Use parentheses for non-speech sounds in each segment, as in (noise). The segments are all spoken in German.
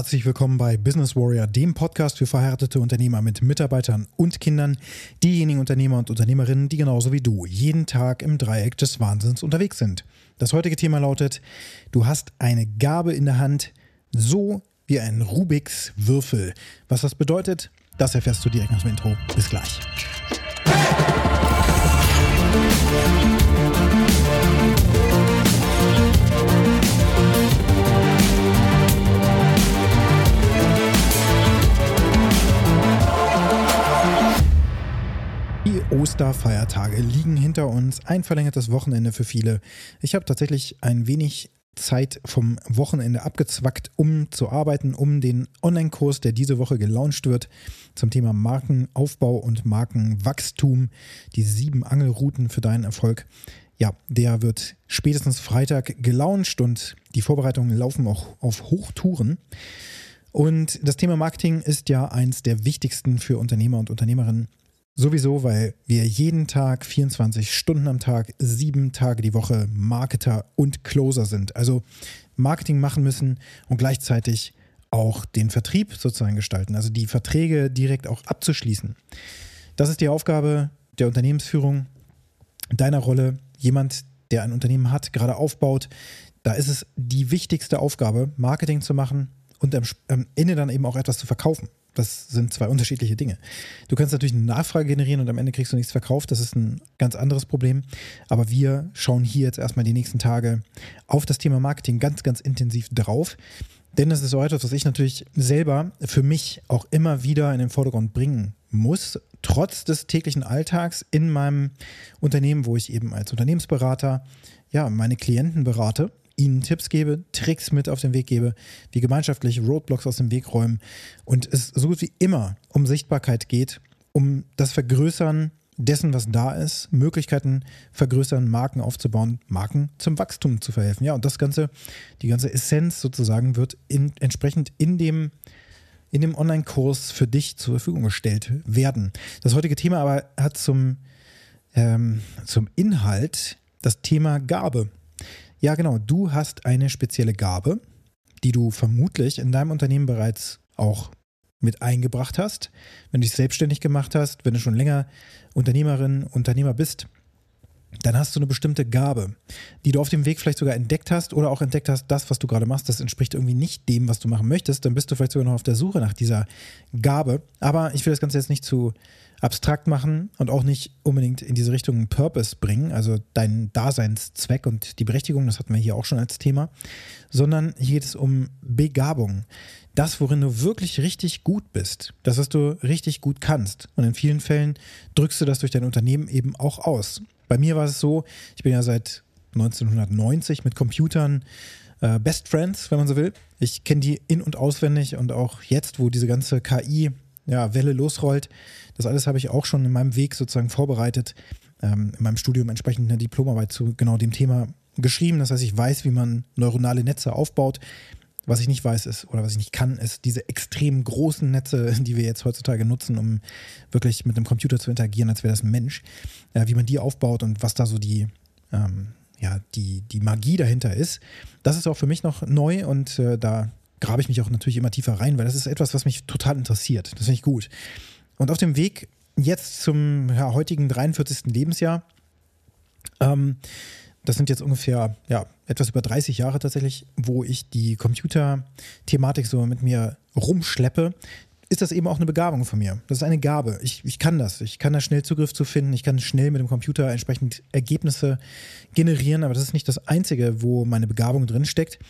Herzlich willkommen bei Business Warrior, dem Podcast für verheiratete Unternehmer mit Mitarbeitern und Kindern, diejenigen Unternehmer und Unternehmerinnen, die genauso wie du jeden Tag im Dreieck des Wahnsinns unterwegs sind. Das heutige Thema lautet, du hast eine Gabe in der Hand, so wie ein Rubiks Würfel. Was das bedeutet, das erfährst du direkt nach dem Intro. Bis gleich. Die Osterfeiertage liegen hinter uns, ein verlängertes Wochenende für viele. Ich habe tatsächlich ein wenig Zeit vom Wochenende abgezwackt, um zu arbeiten, um den Online-Kurs, der diese Woche gelauncht wird, zum Thema Markenaufbau und Markenwachstum, die sieben Angelrouten für deinen Erfolg. Ja, der wird spätestens Freitag gelauncht und die Vorbereitungen laufen auch auf Hochtouren. Und das Thema Marketing ist ja eins der wichtigsten für Unternehmer und Unternehmerinnen Sowieso, weil wir jeden Tag 24 Stunden am Tag, sieben Tage die Woche Marketer und Closer sind. Also Marketing machen müssen und gleichzeitig auch den Vertrieb sozusagen gestalten, also die Verträge direkt auch abzuschließen. Das ist die Aufgabe der Unternehmensführung, deiner Rolle, jemand, der ein Unternehmen hat, gerade aufbaut. Da ist es die wichtigste Aufgabe, Marketing zu machen und am Ende dann eben auch etwas zu verkaufen. Das sind zwei unterschiedliche Dinge. Du kannst natürlich eine Nachfrage generieren und am Ende kriegst du nichts verkauft. Das ist ein ganz anderes Problem. Aber wir schauen hier jetzt erstmal die nächsten Tage auf das Thema Marketing ganz, ganz intensiv drauf. Denn das ist so etwas, was ich natürlich selber für mich auch immer wieder in den Vordergrund bringen muss, trotz des täglichen Alltags in meinem Unternehmen, wo ich eben als Unternehmensberater ja meine Klienten berate ihnen Tipps gebe, Tricks mit auf den Weg gebe, wie gemeinschaftlich Roadblocks aus dem Weg räumen und es so gut wie immer um Sichtbarkeit geht, um das Vergrößern dessen, was da ist, Möglichkeiten vergrößern, Marken aufzubauen, Marken zum Wachstum zu verhelfen. Ja, und das Ganze, die ganze Essenz sozusagen wird in, entsprechend in dem in dem Online-Kurs für dich zur Verfügung gestellt werden. Das heutige Thema aber hat zum, ähm, zum Inhalt das Thema Gabe. Ja, genau. Du hast eine spezielle Gabe, die du vermutlich in deinem Unternehmen bereits auch mit eingebracht hast, wenn du dich selbstständig gemacht hast, wenn du schon länger Unternehmerin, Unternehmer bist, dann hast du eine bestimmte Gabe, die du auf dem Weg vielleicht sogar entdeckt hast oder auch entdeckt hast, das, was du gerade machst, das entspricht irgendwie nicht dem, was du machen möchtest, dann bist du vielleicht sogar noch auf der Suche nach dieser Gabe. Aber ich will das Ganze jetzt nicht zu abstrakt machen und auch nicht unbedingt in diese Richtung Purpose bringen, also deinen Daseinszweck und die Berechtigung, das hatten wir hier auch schon als Thema, sondern hier geht es um Begabung. Das, worin du wirklich richtig gut bist, das, was du richtig gut kannst. Und in vielen Fällen drückst du das durch dein Unternehmen eben auch aus. Bei mir war es so, ich bin ja seit 1990 mit Computern äh, Best Friends, wenn man so will. Ich kenne die in- und auswendig und auch jetzt, wo diese ganze KI ja, Welle losrollt. Das alles habe ich auch schon in meinem Weg sozusagen vorbereitet, ähm, in meinem Studium entsprechend eine Diplomarbeit zu genau dem Thema geschrieben. Das heißt, ich weiß, wie man neuronale Netze aufbaut. Was ich nicht weiß ist, oder was ich nicht kann, ist diese extrem großen Netze, (laughs) die wir jetzt heutzutage nutzen, um wirklich mit einem Computer zu interagieren, als wäre das ein Mensch, äh, wie man die aufbaut und was da so die, ähm, ja, die, die Magie dahinter ist. Das ist auch für mich noch neu und äh, da grabe ich mich auch natürlich immer tiefer rein, weil das ist etwas, was mich total interessiert. Das finde ich gut. Und auf dem Weg jetzt zum ja, heutigen 43. Lebensjahr, ähm, das sind jetzt ungefähr ja, etwas über 30 Jahre tatsächlich, wo ich die Computer-Thematik so mit mir rumschleppe, ist das eben auch eine Begabung von mir. Das ist eine Gabe. Ich, ich kann das. Ich kann da schnell Zugriff zu finden. Ich kann schnell mit dem Computer entsprechend Ergebnisse generieren, aber das ist nicht das Einzige, wo meine Begabung drin steckt.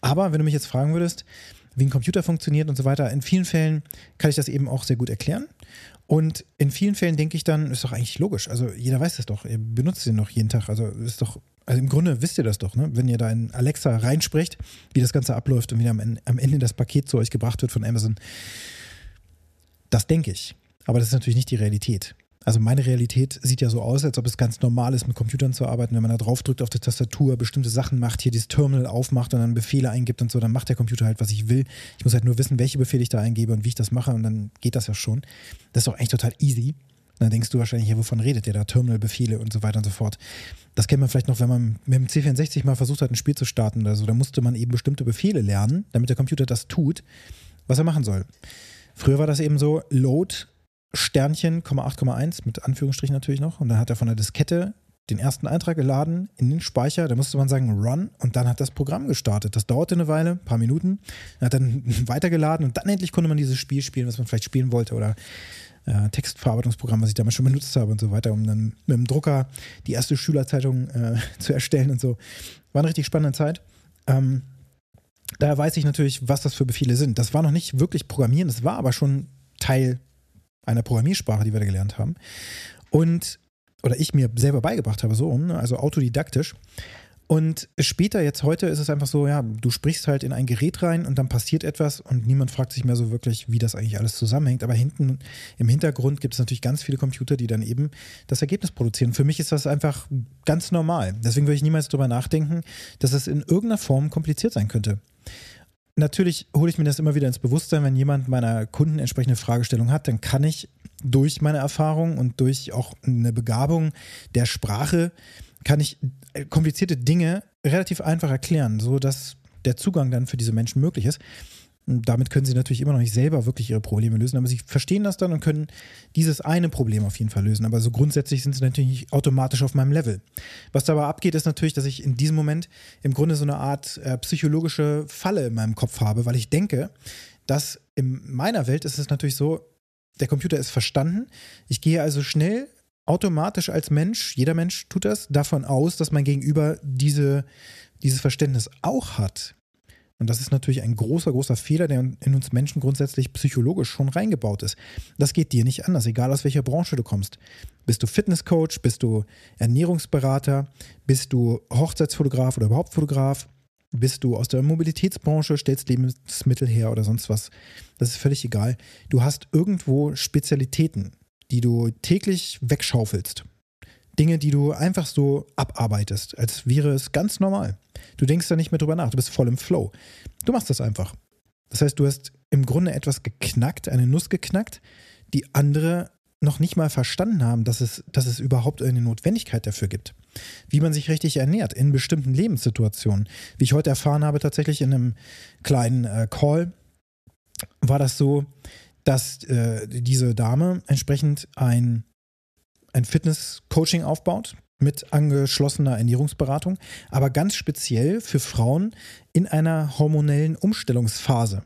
Aber wenn du mich jetzt fragen würdest, wie ein Computer funktioniert und so weiter, in vielen Fällen kann ich das eben auch sehr gut erklären. Und in vielen Fällen denke ich dann, ist doch eigentlich logisch. Also jeder weiß das doch. Ihr benutzt den doch jeden Tag. Also ist doch, also im Grunde wisst ihr das doch, ne? Wenn ihr da in Alexa reinspricht, wie das Ganze abläuft und wie am Ende das Paket zu euch gebracht wird von Amazon das denke ich. Aber das ist natürlich nicht die Realität. Also meine Realität sieht ja so aus, als ob es ganz normal ist, mit Computern zu arbeiten. Wenn man da drauf drückt auf die Tastatur, bestimmte Sachen macht, hier dieses Terminal aufmacht und dann Befehle eingibt und so, dann macht der Computer halt, was ich will. Ich muss halt nur wissen, welche Befehle ich da eingebe und wie ich das mache und dann geht das ja schon. Das ist doch eigentlich total easy. Dann denkst du wahrscheinlich, ja, wovon redet der da? Terminal-Befehle und so weiter und so fort. Das kennt man vielleicht noch, wenn man mit dem C64 mal versucht hat, ein Spiel zu starten oder so. Da musste man eben bestimmte Befehle lernen, damit der Computer das tut, was er machen soll. Früher war das eben so, Load Sternchen, 8,1 mit Anführungsstrichen natürlich noch. Und dann hat er von der Diskette den ersten Eintrag geladen in den Speicher. Da musste man sagen Run und dann hat das Programm gestartet. Das dauerte eine Weile, ein paar Minuten. Er hat dann (laughs) weitergeladen und dann endlich konnte man dieses Spiel spielen, was man vielleicht spielen wollte oder äh, Textverarbeitungsprogramm, was ich damals schon benutzt habe und so weiter, um dann mit dem Drucker die erste Schülerzeitung äh, (laughs) zu erstellen und so. War eine richtig spannende Zeit. Ähm, daher weiß ich natürlich, was das für Befehle sind. Das war noch nicht wirklich Programmieren, das war aber schon Teil einer Programmiersprache, die wir da gelernt haben. Und, oder ich mir selber beigebracht habe, so, ne, also autodidaktisch. Und später, jetzt heute, ist es einfach so, ja, du sprichst halt in ein Gerät rein und dann passiert etwas und niemand fragt sich mehr so wirklich, wie das eigentlich alles zusammenhängt. Aber hinten im Hintergrund gibt es natürlich ganz viele Computer, die dann eben das Ergebnis produzieren. Für mich ist das einfach ganz normal. Deswegen würde ich niemals darüber nachdenken, dass es in irgendeiner Form kompliziert sein könnte. Natürlich hole ich mir das immer wieder ins Bewusstsein, wenn jemand meiner Kunden entsprechende Fragestellung hat, dann kann ich durch meine Erfahrung und durch auch eine Begabung der Sprache kann ich äh, komplizierte Dinge relativ einfach erklären, so dass der Zugang dann für diese Menschen möglich ist. Und damit können sie natürlich immer noch nicht selber wirklich ihre Probleme lösen, aber sie verstehen das dann und können dieses eine Problem auf jeden Fall lösen. Aber so grundsätzlich sind sie natürlich nicht automatisch auf meinem Level. Was dabei abgeht, ist natürlich, dass ich in diesem Moment im Grunde so eine Art äh, psychologische Falle in meinem Kopf habe, weil ich denke, dass in meiner Welt ist es natürlich so, der Computer ist verstanden. Ich gehe also schnell automatisch als Mensch, jeder Mensch tut das, davon aus, dass mein Gegenüber diese, dieses Verständnis auch hat. Und das ist natürlich ein großer, großer Fehler, der in uns Menschen grundsätzlich psychologisch schon reingebaut ist. Das geht dir nicht anders, egal aus welcher Branche du kommst. Bist du Fitnesscoach, bist du Ernährungsberater, bist du Hochzeitsfotograf oder überhaupt Fotograf, bist du aus der Mobilitätsbranche, stellst Lebensmittel her oder sonst was. Das ist völlig egal. Du hast irgendwo Spezialitäten, die du täglich wegschaufelst. Dinge, die du einfach so abarbeitest, als wäre es ganz normal. Du denkst da nicht mehr drüber nach, du bist voll im Flow. Du machst das einfach. Das heißt, du hast im Grunde etwas geknackt, eine Nuss geknackt, die andere noch nicht mal verstanden haben, dass es, dass es überhaupt eine Notwendigkeit dafür gibt. Wie man sich richtig ernährt in bestimmten Lebenssituationen. Wie ich heute erfahren habe, tatsächlich in einem kleinen äh, Call, war das so, dass äh, diese Dame entsprechend ein, ein Fitness-Coaching aufbaut mit angeschlossener Ernährungsberatung, aber ganz speziell für Frauen in einer hormonellen Umstellungsphase,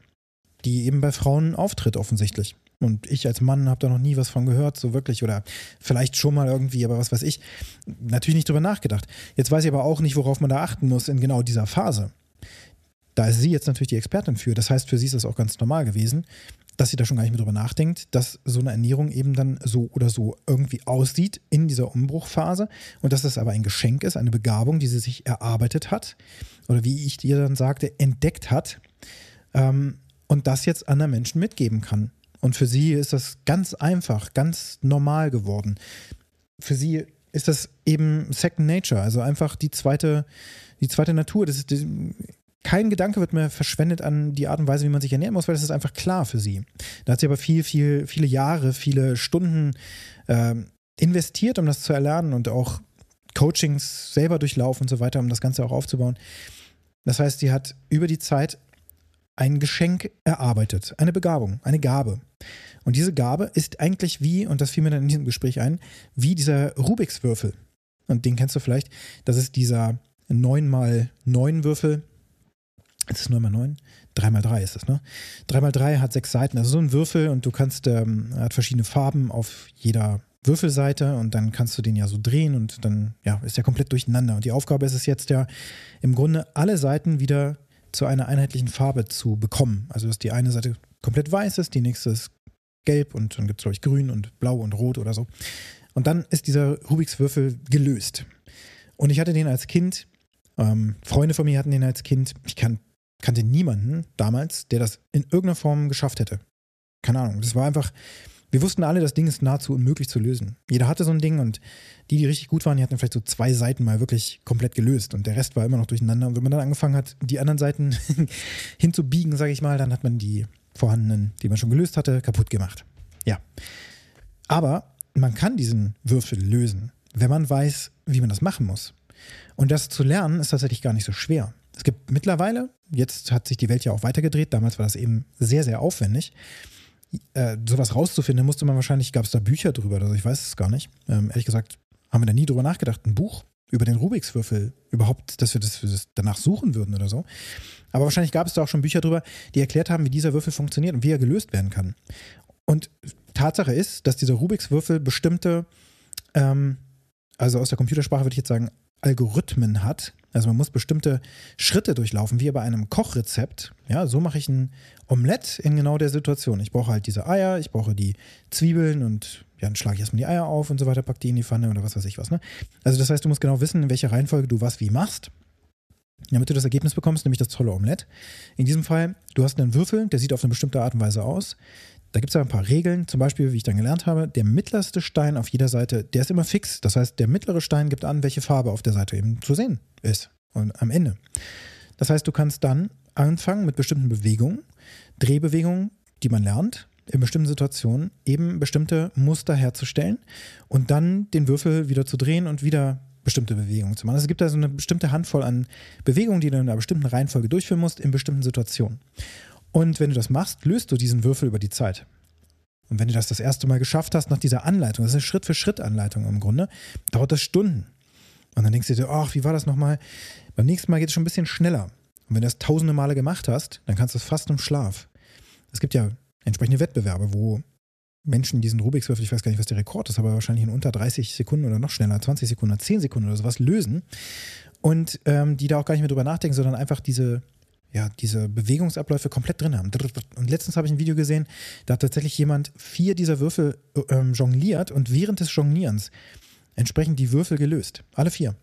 die eben bei Frauen auftritt offensichtlich. Und ich als Mann habe da noch nie was von gehört, so wirklich, oder vielleicht schon mal irgendwie, aber was weiß ich. Natürlich nicht drüber nachgedacht. Jetzt weiß ich aber auch nicht, worauf man da achten muss in genau dieser Phase. Da ist sie jetzt natürlich die Expertin für. Das heißt, für sie ist das auch ganz normal gewesen, dass sie da schon gar nicht mehr drüber nachdenkt, dass so eine Ernährung eben dann so oder so irgendwie aussieht in dieser Umbruchphase und dass das aber ein Geschenk ist, eine Begabung, die sie sich erarbeitet hat oder wie ich dir dann sagte, entdeckt hat ähm, und das jetzt anderen Menschen mitgeben kann. Und für sie ist das ganz einfach, ganz normal geworden. Für sie ist das eben Second Nature, also einfach die zweite, die zweite Natur. Das ist, kein Gedanke wird mehr verschwendet an die Art und Weise, wie man sich ernähren muss, weil das ist einfach klar für sie. Da hat sie aber viel, viel, viele Jahre, viele Stunden äh, investiert, um das zu erlernen und auch Coachings selber durchlaufen und so weiter, um das Ganze auch aufzubauen. Das heißt, sie hat über die Zeit ein Geschenk erarbeitet, eine Begabung, eine Gabe. Und diese Gabe ist eigentlich wie, und das fiel mir dann in diesem Gespräch ein, wie dieser Rubiks Würfel. Und den kennst du vielleicht. Das ist dieser 9x9 Würfel. Das ist 9x9? 3x3 ist das, ne? 3x3 hat sechs Seiten, also so ein Würfel und du kannst, ähm, hat verschiedene Farben auf jeder Würfelseite und dann kannst du den ja so drehen und dann ja, ist der komplett durcheinander. Und die Aufgabe ist es jetzt ja im Grunde alle Seiten wieder zu einer einheitlichen Farbe zu bekommen. Also dass die eine Seite komplett weiß ist, die nächste ist gelb und dann gibt es, glaube ich, grün und blau und rot oder so. Und dann ist dieser Rubiks Würfel gelöst. Und ich hatte den als Kind, ähm, Freunde von mir hatten den als Kind, ich kan kannte niemanden damals, der das in irgendeiner Form geschafft hätte. Keine Ahnung. Das war einfach, wir wussten alle, das Ding ist nahezu unmöglich zu lösen. Jeder hatte so ein Ding und die, die richtig gut waren, die hatten vielleicht so zwei Seiten mal wirklich komplett gelöst und der Rest war immer noch durcheinander. Und wenn man dann angefangen hat, die anderen Seiten (laughs) hinzubiegen, sage ich mal, dann hat man die vorhandenen, die man schon gelöst hatte, kaputt gemacht. Ja. Aber man kann diesen Würfel lösen, wenn man weiß, wie man das machen muss. Und das zu lernen ist tatsächlich gar nicht so schwer. Es gibt mittlerweile, jetzt hat sich die Welt ja auch weitergedreht, damals war das eben sehr, sehr aufwendig. Äh, sowas rauszufinden, musste man wahrscheinlich, gab es da Bücher drüber, also ich weiß es gar nicht. Ähm, ehrlich gesagt, haben wir da nie drüber nachgedacht. Ein Buch über den Rubiks Würfel überhaupt, dass wir das, das danach suchen würden oder so. Aber wahrscheinlich gab es da auch schon Bücher drüber, die erklärt haben, wie dieser Würfel funktioniert und wie er gelöst werden kann. Und Tatsache ist, dass dieser Rubiks Würfel bestimmte, ähm, also aus der Computersprache würde ich jetzt sagen, Algorithmen hat. Also man muss bestimmte Schritte durchlaufen, wie bei einem Kochrezept. Ja, so mache ich ein Omelett in genau der Situation. Ich brauche halt diese Eier, ich brauche die Zwiebeln und ja, dann schlage ich erstmal die Eier auf und so weiter, pack die in die Pfanne oder was weiß ich was. Ne? Also das heißt, du musst genau wissen, in welcher Reihenfolge du was wie machst, damit du das Ergebnis bekommst, nämlich das tolle Omelett. In diesem Fall, du hast einen Würfel, der sieht auf eine bestimmte Art und Weise aus. Da gibt es ein paar Regeln, zum Beispiel, wie ich dann gelernt habe, der mittlerste Stein auf jeder Seite, der ist immer fix. Das heißt, der mittlere Stein gibt an, welche Farbe auf der Seite eben zu sehen ist und am Ende. Das heißt, du kannst dann anfangen mit bestimmten Bewegungen, Drehbewegungen, die man lernt, in bestimmten Situationen eben bestimmte Muster herzustellen und dann den Würfel wieder zu drehen und wieder bestimmte Bewegungen zu machen. Also es gibt da so eine bestimmte Handvoll an Bewegungen, die du in einer bestimmten Reihenfolge durchführen musst, in bestimmten Situationen. Und wenn du das machst, löst du diesen Würfel über die Zeit. Und wenn du das das erste Mal geschafft hast nach dieser Anleitung, das ist eine Schritt-für-Schritt-Anleitung im Grunde, dauert das Stunden. Und dann denkst du dir, ach, wie war das nochmal? Beim nächsten Mal geht es schon ein bisschen schneller. Und wenn du das tausende Male gemacht hast, dann kannst du es fast im Schlaf. Es gibt ja entsprechende Wettbewerbe, wo Menschen diesen Rubiks Würfel, ich weiß gar nicht, was der Rekord ist, aber wahrscheinlich in unter 30 Sekunden oder noch schneller, 20 Sekunden, 10 Sekunden oder sowas lösen. Und ähm, die da auch gar nicht mehr drüber nachdenken, sondern einfach diese ja, diese Bewegungsabläufe komplett drin haben. Und letztens habe ich ein Video gesehen, da hat tatsächlich jemand vier dieser Würfel ähm, jongliert und während des Jonglierens entsprechend die Würfel gelöst. Alle vier.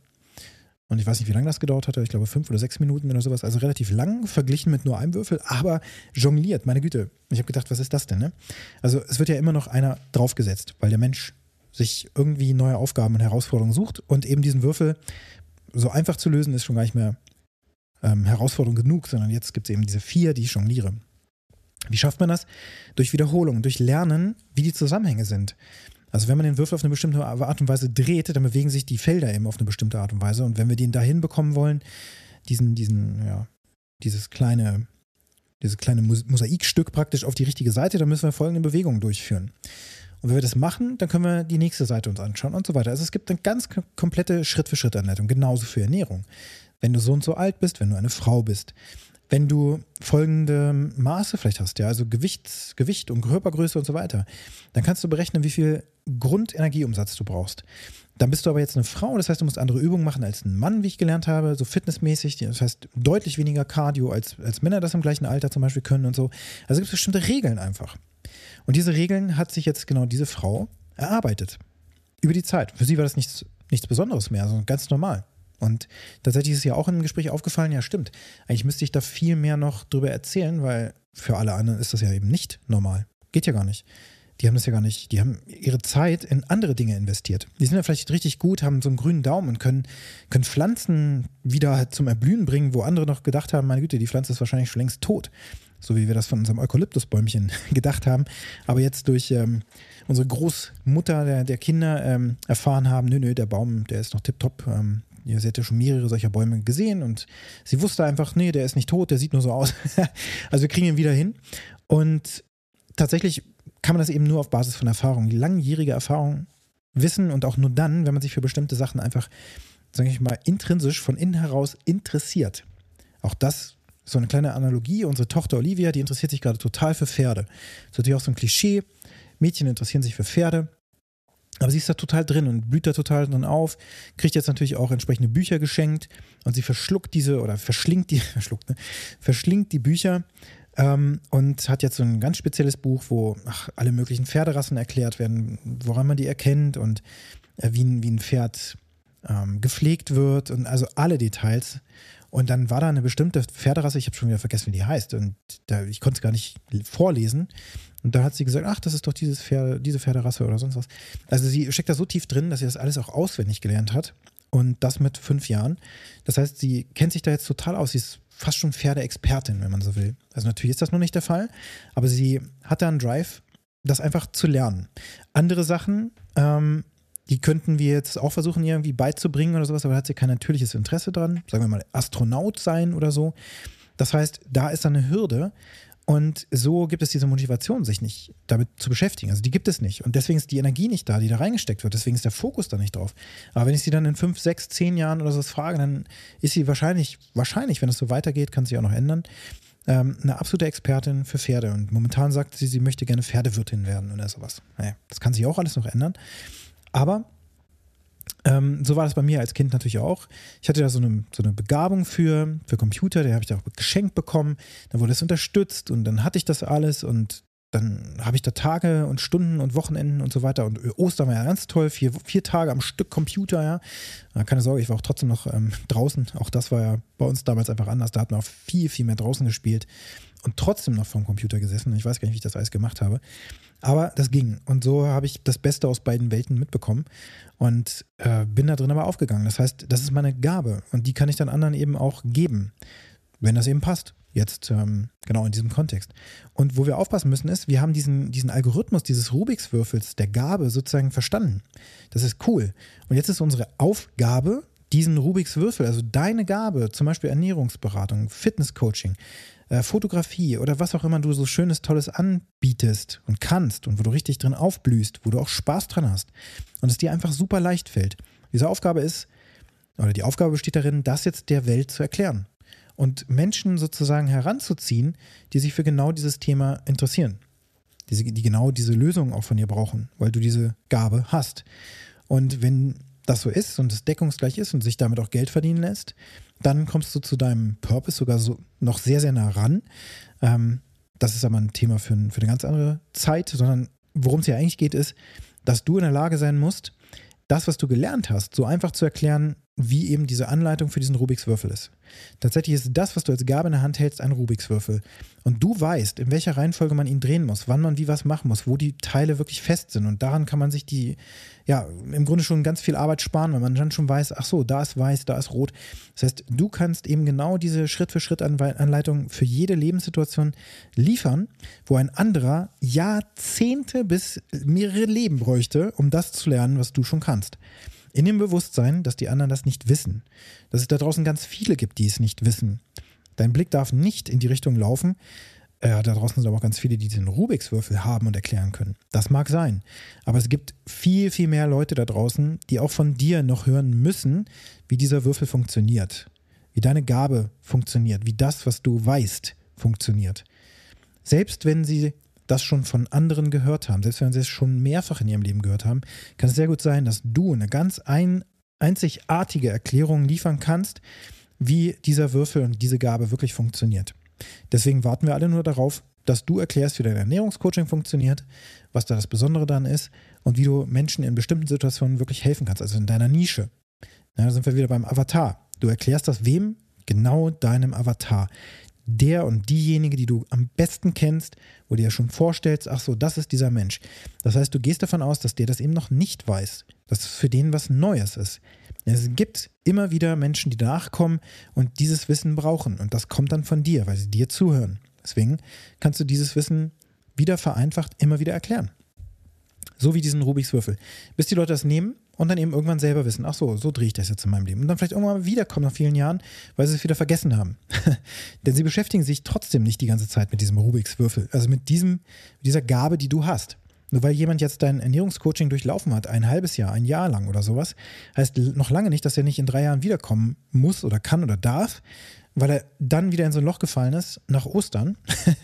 Und ich weiß nicht, wie lange das gedauert hatte. Ich glaube, fünf oder sechs Minuten oder sowas. Also relativ lang verglichen mit nur einem Würfel, aber jongliert, meine Güte. Ich habe gedacht, was ist das denn? Ne? Also, es wird ja immer noch einer draufgesetzt, weil der Mensch sich irgendwie neue Aufgaben und Herausforderungen sucht und eben diesen Würfel so einfach zu lösen, ist schon gar nicht mehr ähm, Herausforderung genug, sondern jetzt gibt es eben diese vier, die ich jongliere. Wie schafft man das? Durch Wiederholung, durch Lernen, wie die Zusammenhänge sind. Also wenn man den Würfel auf eine bestimmte Art und Weise dreht, dann bewegen sich die Felder eben auf eine bestimmte Art und Weise. Und wenn wir den dahin bekommen wollen, diesen, diesen, ja, dieses kleine, dieses kleine Mosaikstück praktisch auf die richtige Seite, dann müssen wir folgende Bewegungen durchführen. Und wenn wir das machen, dann können wir die nächste Seite uns anschauen und so weiter. Also es gibt eine ganz komplette Schritt-für-Schritt-Anleitung, genauso für Ernährung wenn du so und so alt bist, wenn du eine Frau bist, wenn du folgende Maße vielleicht hast, ja, also Gewicht, Gewicht und Körpergröße und so weiter, dann kannst du berechnen, wie viel Grundenergieumsatz du brauchst. Dann bist du aber jetzt eine Frau, das heißt, du musst andere Übungen machen als ein Mann, wie ich gelernt habe, so fitnessmäßig. Das heißt, deutlich weniger Cardio, als, als Männer das im gleichen Alter zum Beispiel können und so. Also gibt es bestimmte Regeln einfach. Und diese Regeln hat sich jetzt genau diese Frau erarbeitet. Über die Zeit. Für sie war das nichts, nichts Besonderes mehr, sondern ganz normal. Und tatsächlich ist es ja auch im Gespräch aufgefallen, ja stimmt, eigentlich müsste ich da viel mehr noch drüber erzählen, weil für alle anderen ist das ja eben nicht normal. Geht ja gar nicht. Die haben das ja gar nicht, die haben ihre Zeit in andere Dinge investiert. Die sind ja vielleicht richtig gut, haben so einen grünen Daumen und können, können Pflanzen wieder zum Erblühen bringen, wo andere noch gedacht haben, meine Güte, die Pflanze ist wahrscheinlich schon längst tot. So wie wir das von unserem Eukalyptusbäumchen (laughs) gedacht haben. Aber jetzt durch ähm, unsere Großmutter der, der Kinder ähm, erfahren haben, nö, nö, der Baum, der ist noch tipptopp, ähm, ja, sie hätte schon mehrere solcher Bäume gesehen und sie wusste einfach, nee, der ist nicht tot, der sieht nur so aus. (laughs) also wir kriegen ihn wieder hin. Und tatsächlich kann man das eben nur auf Basis von Erfahrung, langjährige Erfahrung wissen und auch nur dann, wenn man sich für bestimmte Sachen einfach, sage ich mal, intrinsisch von innen heraus interessiert. Auch das so eine kleine Analogie. Unsere Tochter Olivia, die interessiert sich gerade total für Pferde. Das ist natürlich auch so ein Klischee. Mädchen interessieren sich für Pferde. Aber sie ist da total drin und blüht da total drin auf, kriegt jetzt natürlich auch entsprechende Bücher geschenkt und sie verschluckt diese oder verschlingt die, (laughs) verschluckt, ne? verschlingt die Bücher ähm, und hat jetzt so ein ganz spezielles Buch, wo ach, alle möglichen Pferderassen erklärt werden, woran man die erkennt und äh, wie, ein, wie ein Pferd ähm, gepflegt wird und also alle Details. Und dann war da eine bestimmte Pferderasse, ich habe schon wieder vergessen, wie die heißt. Und da, ich konnte es gar nicht vorlesen. Und da hat sie gesagt, ach, das ist doch dieses Pferde, diese Pferderasse oder sonst was. Also sie steckt da so tief drin, dass sie das alles auch auswendig gelernt hat. Und das mit fünf Jahren. Das heißt, sie kennt sich da jetzt total aus. Sie ist fast schon Pferdeexpertin, wenn man so will. Also natürlich ist das noch nicht der Fall, aber sie hat da einen Drive das einfach zu lernen. Andere Sachen, ähm, die könnten wir jetzt auch versuchen, irgendwie beizubringen oder sowas, aber da hat sie kein natürliches Interesse dran. Sagen wir mal, Astronaut sein oder so. Das heißt, da ist eine Hürde. Und so gibt es diese Motivation, sich nicht damit zu beschäftigen. Also die gibt es nicht. Und deswegen ist die Energie nicht da, die da reingesteckt wird. Deswegen ist der Fokus da nicht drauf. Aber wenn ich sie dann in fünf, sechs, zehn Jahren oder so frage, dann ist sie wahrscheinlich, wahrscheinlich, wenn es so weitergeht, kann sie auch noch ändern, ähm, eine absolute Expertin für Pferde. Und momentan sagt sie, sie möchte gerne Pferdewirtin werden oder sowas. Naja, das kann sich auch alles noch ändern. Aber ähm, so war das bei mir als Kind natürlich auch. Ich hatte da so eine, so eine Begabung für, für Computer, der habe ich da auch geschenkt bekommen. Dann wurde es unterstützt und dann hatte ich das alles und dann habe ich da Tage und Stunden und Wochenenden und so weiter. Und Ostern war ja ganz toll, vier, vier Tage am Stück Computer, ja. Keine Sorge, ich war auch trotzdem noch ähm, draußen. Auch das war ja bei uns damals einfach anders. Da hat man auch viel, viel mehr draußen gespielt und trotzdem noch vorm Computer gesessen. Ich weiß gar nicht, wie ich das alles gemacht habe. Aber das ging. Und so habe ich das Beste aus beiden Welten mitbekommen und äh, bin da drin aber aufgegangen. Das heißt, das ist meine Gabe und die kann ich dann anderen eben auch geben, wenn das eben passt. Jetzt ähm, genau in diesem Kontext. Und wo wir aufpassen müssen ist, wir haben diesen, diesen Algorithmus dieses Rubiks-Würfels der Gabe sozusagen verstanden. Das ist cool. Und jetzt ist unsere Aufgabe, diesen Rubiks Würfel, also deine Gabe, zum Beispiel Ernährungsberatung, Fitnesscoaching, äh, Fotografie oder was auch immer du so schönes, tolles anbietest und kannst und wo du richtig drin aufblühst, wo du auch Spaß dran hast und es dir einfach super leicht fällt. Diese Aufgabe ist, oder die Aufgabe besteht darin, das jetzt der Welt zu erklären und Menschen sozusagen heranzuziehen, die sich für genau dieses Thema interessieren, die, die genau diese Lösung auch von dir brauchen, weil du diese Gabe hast. Und wenn das so ist und es deckungsgleich ist und sich damit auch Geld verdienen lässt, dann kommst du zu deinem Purpose sogar so noch sehr, sehr nah ran. Ähm, das ist aber ein Thema für, für eine ganz andere Zeit, sondern worum es ja eigentlich geht, ist, dass du in der Lage sein musst, das, was du gelernt hast, so einfach zu erklären, wie eben diese Anleitung für diesen Rubiks Würfel ist. Tatsächlich ist das, was du als Gabe in der Hand hältst, ein Rubiks Würfel. Und du weißt, in welcher Reihenfolge man ihn drehen muss, wann man wie was machen muss, wo die Teile wirklich fest sind. Und daran kann man sich die, ja, im Grunde schon ganz viel Arbeit sparen, weil man dann schon weiß, ach so, da ist weiß, da ist rot. Das heißt, du kannst eben genau diese Schritt-für-Schritt-Anleitung für jede Lebenssituation liefern, wo ein anderer Jahrzehnte bis mehrere Leben bräuchte, um das zu lernen, was du schon kannst. In dem Bewusstsein, dass die anderen das nicht wissen. Dass es da draußen ganz viele gibt, die es nicht wissen. Dein Blick darf nicht in die Richtung laufen. Äh, da draußen sind aber auch ganz viele, die diesen Rubiks-Würfel haben und erklären können. Das mag sein. Aber es gibt viel, viel mehr Leute da draußen, die auch von dir noch hören müssen, wie dieser Würfel funktioniert. Wie deine Gabe funktioniert. Wie das, was du weißt, funktioniert. Selbst wenn sie das schon von anderen gehört haben, selbst wenn sie es schon mehrfach in ihrem Leben gehört haben, kann es sehr gut sein, dass du eine ganz ein, einzigartige Erklärung liefern kannst, wie dieser Würfel und diese Gabe wirklich funktioniert. Deswegen warten wir alle nur darauf, dass du erklärst, wie dein Ernährungscoaching funktioniert, was da das Besondere dann ist und wie du Menschen in bestimmten Situationen wirklich helfen kannst, also in deiner Nische. Ja, da sind wir wieder beim Avatar. Du erklärst das wem? Genau deinem Avatar der und diejenige, die du am besten kennst, wo du dir schon vorstellst, ach so, das ist dieser Mensch. Das heißt, du gehst davon aus, dass der das eben noch nicht weiß, dass es für den was Neues ist. Es gibt immer wieder Menschen, die nachkommen und dieses Wissen brauchen und das kommt dann von dir, weil sie dir zuhören. Deswegen kannst du dieses Wissen wieder vereinfacht immer wieder erklären. So wie diesen Rubiks Würfel. Bis die Leute das nehmen und dann eben irgendwann selber wissen, ach so, so drehe ich das jetzt in meinem Leben. Und dann vielleicht irgendwann wiederkommen nach vielen Jahren, weil sie es wieder vergessen haben. (laughs) Denn sie beschäftigen sich trotzdem nicht die ganze Zeit mit diesem Rubiks Würfel, also mit diesem, dieser Gabe, die du hast. Nur weil jemand jetzt dein Ernährungscoaching durchlaufen hat, ein halbes Jahr, ein Jahr lang oder sowas, heißt noch lange nicht, dass er nicht in drei Jahren wiederkommen muss oder kann oder darf, weil er dann wieder in so ein Loch gefallen ist nach Ostern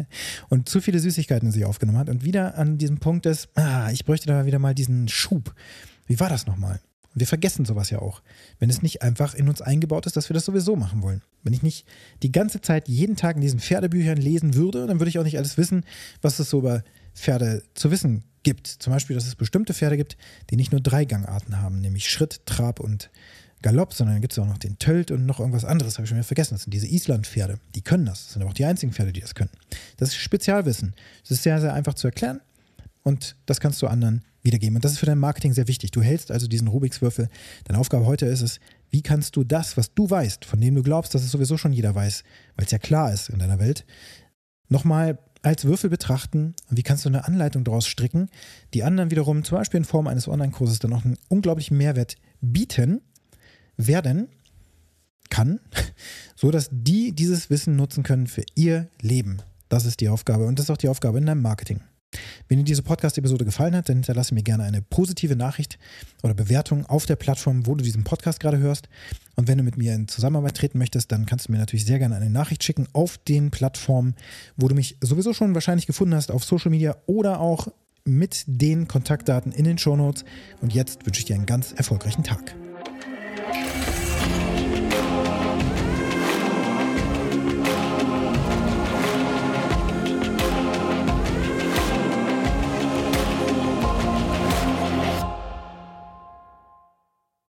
(laughs) und zu viele Süßigkeiten in sich aufgenommen hat und wieder an diesem Punkt ist, ah, ich bräuchte da wieder mal diesen Schub. Wie war das nochmal? Wir vergessen sowas ja auch, wenn es nicht einfach in uns eingebaut ist, dass wir das sowieso machen wollen. Wenn ich nicht die ganze Zeit jeden Tag in diesen Pferdebüchern lesen würde, dann würde ich auch nicht alles wissen, was es so über Pferde zu wissen gibt. Zum Beispiel, dass es bestimmte Pferde gibt, die nicht nur drei Gangarten haben, nämlich Schritt, Trab und Galopp, sondern dann gibt es auch noch den Tölt und noch irgendwas anderes, habe ich schon wieder vergessen. Das sind diese Islandpferde, die können das. Das sind aber auch die einzigen Pferde, die das können. Das ist Spezialwissen. Das ist sehr, sehr einfach zu erklären und das kannst du anderen wiedergeben. Und das ist für dein Marketing sehr wichtig. Du hältst also diesen Rubiks-Würfel. Deine Aufgabe heute ist es, wie kannst du das, was du weißt, von dem du glaubst, dass es sowieso schon jeder weiß, weil es ja klar ist in deiner Welt, nochmal als Würfel betrachten und wie kannst du eine Anleitung daraus stricken, die anderen wiederum zum Beispiel in Form eines Online-Kurses dann auch einen unglaublichen Mehrwert bieten werden kann, (laughs) so dass die dieses Wissen nutzen können für ihr Leben. Das ist die Aufgabe und das ist auch die Aufgabe in deinem Marketing. Wenn dir diese Podcast-Episode gefallen hat, dann hinterlasse mir gerne eine positive Nachricht oder Bewertung auf der Plattform, wo du diesen Podcast gerade hörst. Und wenn du mit mir in Zusammenarbeit treten möchtest, dann kannst du mir natürlich sehr gerne eine Nachricht schicken auf den Plattformen, wo du mich sowieso schon wahrscheinlich gefunden hast, auf Social Media oder auch mit den Kontaktdaten in den Show Notes. Und jetzt wünsche ich dir einen ganz erfolgreichen Tag.